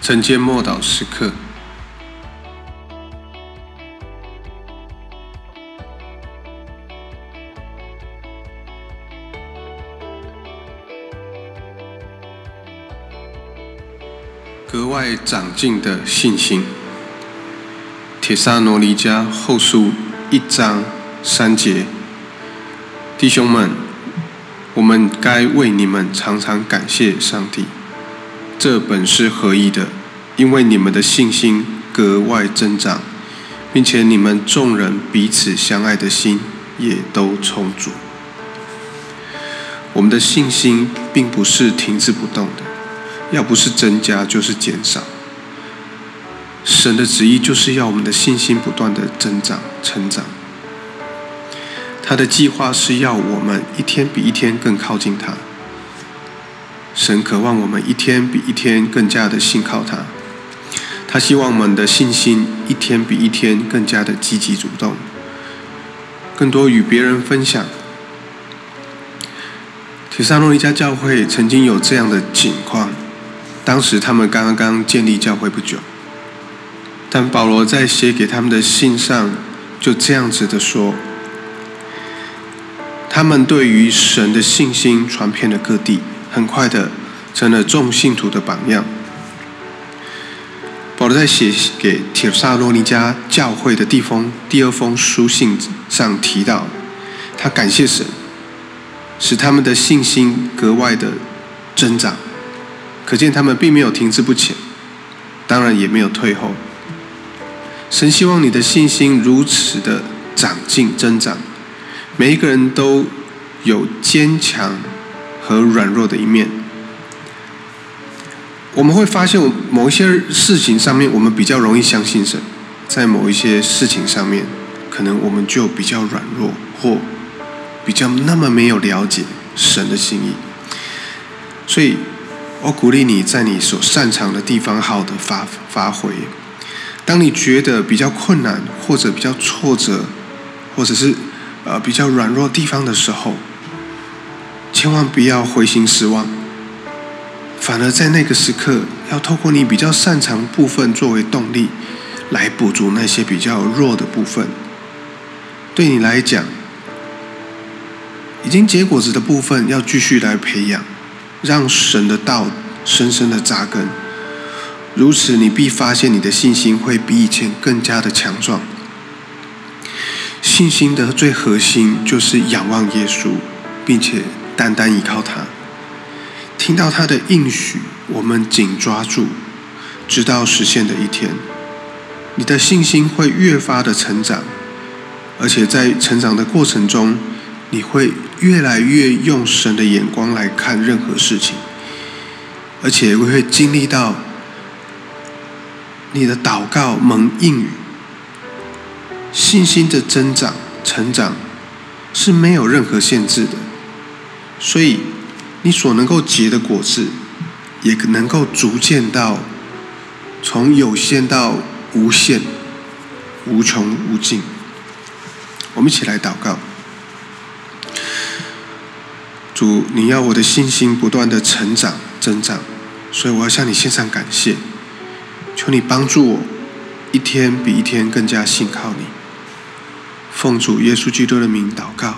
晨间默祷时刻，格外长进的信心。铁萨罗尼迦后书一章三节，弟兄们，我们该为你们常常感谢上帝。这本是合意的，因为你们的信心格外增长，并且你们众人彼此相爱的心也都充足。我们的信心并不是停滞不动的，要不是增加就是减少。神的旨意就是要我们的信心不断的增长、成长。他的计划是要我们一天比一天更靠近他。神渴望我们一天比一天更加的信靠他。他希望我们的信心一天比一天更加的积极主动，更多与别人分享。铁萨诺一家教会曾经有这样的情况，当时他们刚刚建立教会不久。但保罗在写给他们的信上，就这样子的说：，他们对于神的信心传遍了各地，很快的成了众信徒的榜样。保罗在写给铁萨罗尼迦教会的地封第二封书信上提到，他感谢神，使他们的信心格外的增长，可见他们并没有停滞不前，当然也没有退后。神希望你的信心如此的长进增长。每一个人都有坚强和软弱的一面。我们会发现，某一些事情上面，我们比较容易相信神；在某一些事情上面，可能我们就比较软弱，或比较那么没有了解神的心意。所以，我鼓励你在你所擅长的地方，好的发发挥。当你觉得比较困难，或者比较挫折，或者是呃比较软弱地方的时候，千万不要灰心失望。反而在那个时刻，要透过你比较擅长部分作为动力，来补足那些比较弱的部分。对你来讲，已经结果子的部分，要继续来培养，让神的道深深的扎根。如此，你必发现你的信心会比以前更加的强壮。信心的最核心就是仰望耶稣，并且单单依靠他。听到他的应许，我们紧抓住，直到实现的一天。你的信心会越发的成长，而且在成长的过程中，你会越来越用神的眼光来看任何事情，而且会经历到。你的祷告蒙应允，信心的增长、成长是没有任何限制的，所以你所能够结的果子，也能够逐渐到从有限到无限、无穷无尽。我们一起来祷告：主，你要我的信心不断的成长、增长，所以我要向你献上感谢。求你帮助我，一天比一天更加信靠你。奉主耶稣基督的名祷告。